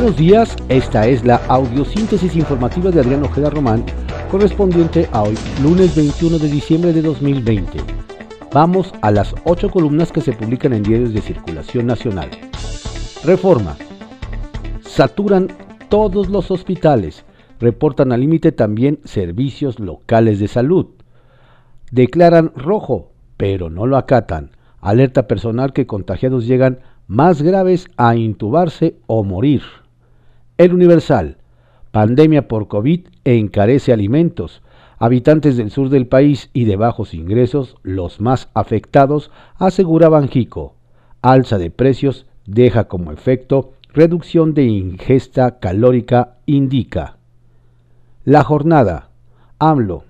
Buenos días, esta es la audiosíntesis informativa de Adrián Ojeda Román, correspondiente a hoy, lunes 21 de diciembre de 2020. Vamos a las ocho columnas que se publican en diarios de circulación nacional. Reforma. Saturan todos los hospitales. Reportan al límite también servicios locales de salud. Declaran rojo, pero no lo acatan. Alerta personal que contagiados llegan más graves a intubarse o morir. El Universal. Pandemia por COVID encarece alimentos. Habitantes del sur del país y de bajos ingresos, los más afectados, asegura Banjico. Alza de precios deja como efecto reducción de ingesta calórica, indica. La jornada. AMLO.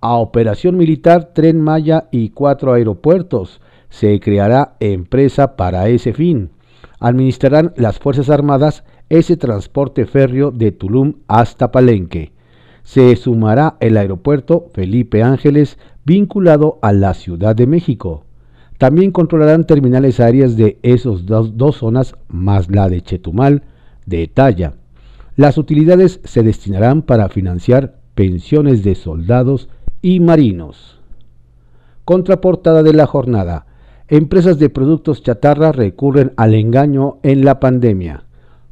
A operación militar Tren Maya y cuatro aeropuertos se creará empresa para ese fin. Administrarán las Fuerzas Armadas ese transporte férreo de Tulum hasta Palenque. Se sumará el aeropuerto Felipe Ángeles vinculado a la Ciudad de México. También controlarán terminales aéreas de esas dos, dos, zonas más la de Chetumal, de Talla. Las utilidades se destinarán para financiar pensiones de soldados y marinos. Contraportada de la jornada empresas de productos chatarra recurren al engaño en la pandemia.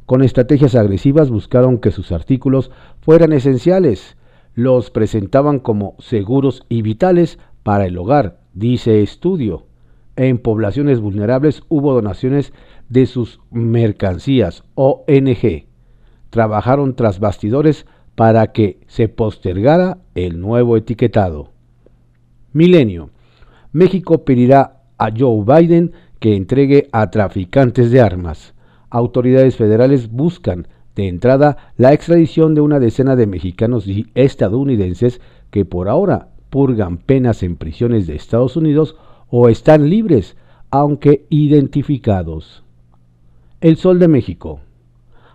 Con estrategias agresivas buscaron que sus artículos fueran esenciales. Los presentaban como seguros y vitales para el hogar, dice estudio. En poblaciones vulnerables hubo donaciones de sus mercancías, ONG. Trabajaron tras bastidores para que se postergara el nuevo etiquetado. Milenio. México pedirá a Joe Biden que entregue a traficantes de armas. Autoridades federales buscan de entrada la extradición de una decena de mexicanos y estadounidenses que por ahora purgan penas en prisiones de Estados Unidos o están libres, aunque identificados. El Sol de México.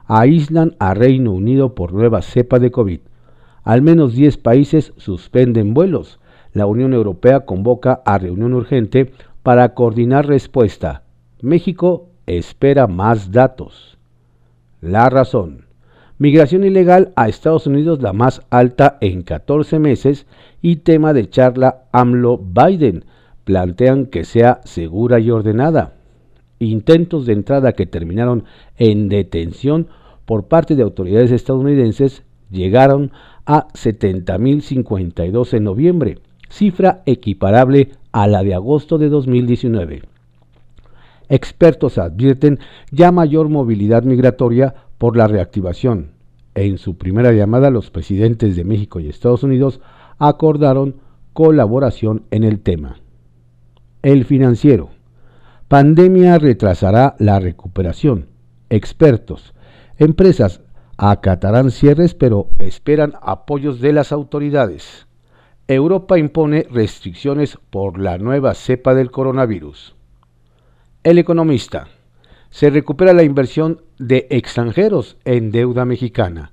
Aíslan a Reino Unido por nueva cepa de COVID. Al menos 10 países suspenden vuelos. La Unión Europea convoca a reunión urgente para coordinar respuesta. México espera más datos. La razón. Migración ilegal a Estados Unidos la más alta en 14 meses y tema de charla AMLO-Biden. Plantean que sea segura y ordenada. Intentos de entrada que terminaron en detención por parte de autoridades estadounidenses llegaron a 70.052 en noviembre, cifra equiparable a la de agosto de 2019. Expertos advierten ya mayor movilidad migratoria por la reactivación. En su primera llamada, los presidentes de México y Estados Unidos acordaron colaboración en el tema. El financiero. Pandemia retrasará la recuperación. Expertos. Empresas acatarán cierres pero esperan apoyos de las autoridades. Europa impone restricciones por la nueva cepa del coronavirus. El economista. Se recupera la inversión de extranjeros en deuda mexicana.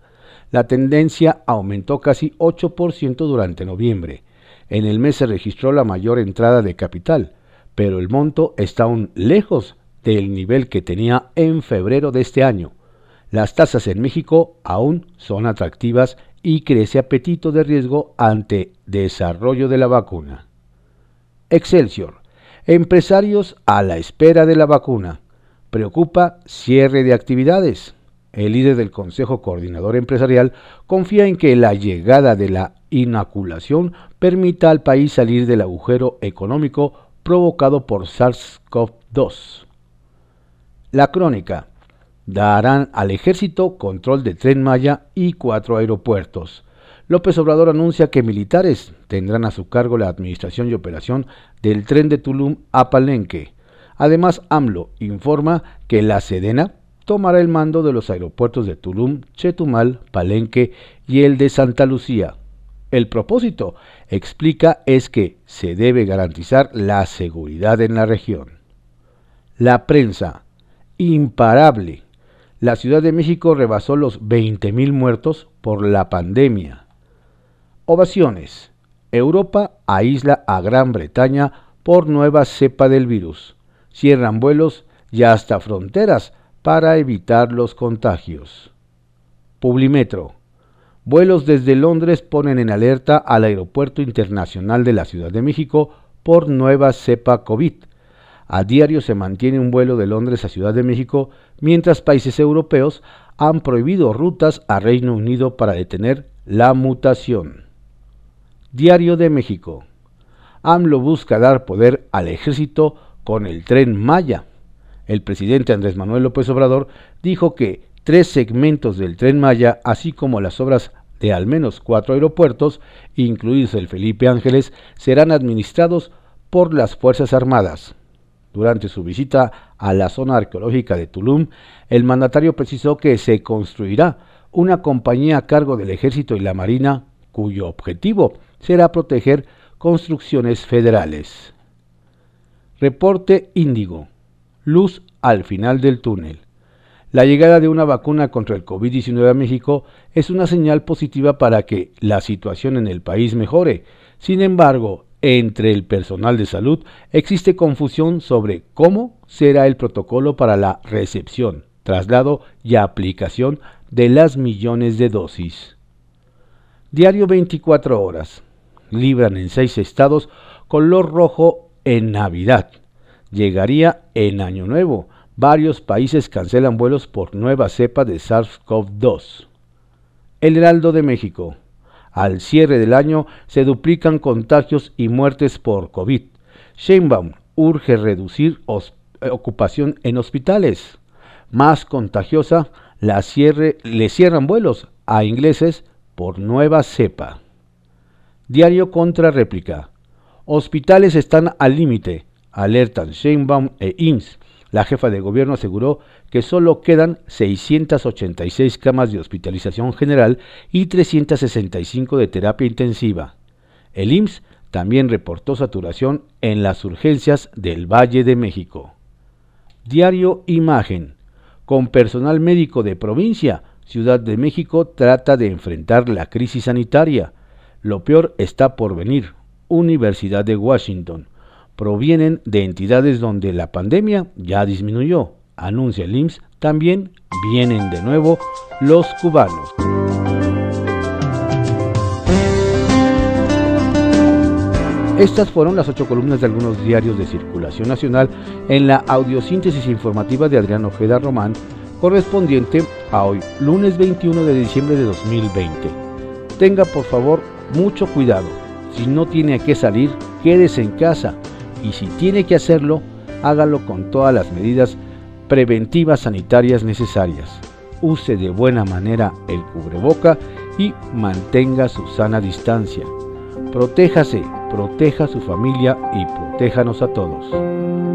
La tendencia aumentó casi 8% durante noviembre. En el mes se registró la mayor entrada de capital, pero el monto está aún lejos del nivel que tenía en febrero de este año. Las tasas en México aún son atractivas y crece apetito de riesgo ante desarrollo de la vacuna. Excelsior. Empresarios a la espera de la vacuna. Preocupa cierre de actividades. El líder del Consejo Coordinador Empresarial confía en que la llegada de la inoculación permita al país salir del agujero económico provocado por SARS-CoV-2. La crónica darán al ejército control de Tren Maya y cuatro aeropuertos. López Obrador anuncia que militares tendrán a su cargo la administración y operación del tren de Tulum a Palenque. Además, AMLO informa que la Sedena tomará el mando de los aeropuertos de Tulum, Chetumal, Palenque y el de Santa Lucía. El propósito, explica, es que se debe garantizar la seguridad en la región. La prensa, imparable, la Ciudad de México rebasó los 20.000 muertos por la pandemia. Ovaciones. Europa aísla a Gran Bretaña por nueva cepa del virus. Cierran vuelos y hasta fronteras para evitar los contagios. Publimetro. Vuelos desde Londres ponen en alerta al Aeropuerto Internacional de la Ciudad de México por nueva cepa COVID. A diario se mantiene un vuelo de Londres a Ciudad de México, mientras países europeos han prohibido rutas a Reino Unido para detener la mutación. Diario de México. AMLO busca dar poder al ejército con el tren Maya. El presidente Andrés Manuel López Obrador dijo que tres segmentos del tren Maya, así como las obras de al menos cuatro aeropuertos, incluidos el Felipe Ángeles, serán administrados por las Fuerzas Armadas. Durante su visita a la zona arqueológica de Tulum, el mandatario precisó que se construirá una compañía a cargo del Ejército y la Marina cuyo objetivo será proteger construcciones federales. Reporte Índigo. Luz al final del túnel. La llegada de una vacuna contra el COVID-19 a México es una señal positiva para que la situación en el país mejore. Sin embargo, entre el personal de salud existe confusión sobre cómo será el protocolo para la recepción, traslado y aplicación de las millones de dosis. Diario 24 horas. Libran en seis estados color rojo en Navidad. Llegaría en Año Nuevo. Varios países cancelan vuelos por nueva cepa de SARS-CoV-2. El Heraldo de México. Al cierre del año se duplican contagios y muertes por COVID. Sheinbaum urge reducir eh, ocupación en hospitales. Más contagiosa, la cierre, le cierran vuelos a ingleses por nueva cepa. Diario contra réplica. Hospitales están al límite, alertan Sheinbaum e IMSS. La jefa de gobierno aseguró que solo quedan 686 camas de hospitalización general y 365 de terapia intensiva. El IMSS también reportó saturación en las urgencias del Valle de México. Diario Imagen. Con personal médico de provincia, Ciudad de México trata de enfrentar la crisis sanitaria. Lo peor está por venir. Universidad de Washington provienen de entidades donde la pandemia ya disminuyó, anuncia el IMSS, también vienen de nuevo los cubanos. Estas fueron las ocho columnas de algunos diarios de circulación nacional en la audiosíntesis informativa de Adrián Ojeda Román, correspondiente a hoy, lunes 21 de diciembre de 2020. Tenga por favor mucho cuidado. Si no tiene a qué salir, quédese en casa y si tiene que hacerlo, hágalo con todas las medidas preventivas sanitarias necesarias. Use de buena manera el cubreboca y mantenga su sana distancia. Protéjase, proteja a su familia y protéjanos a todos.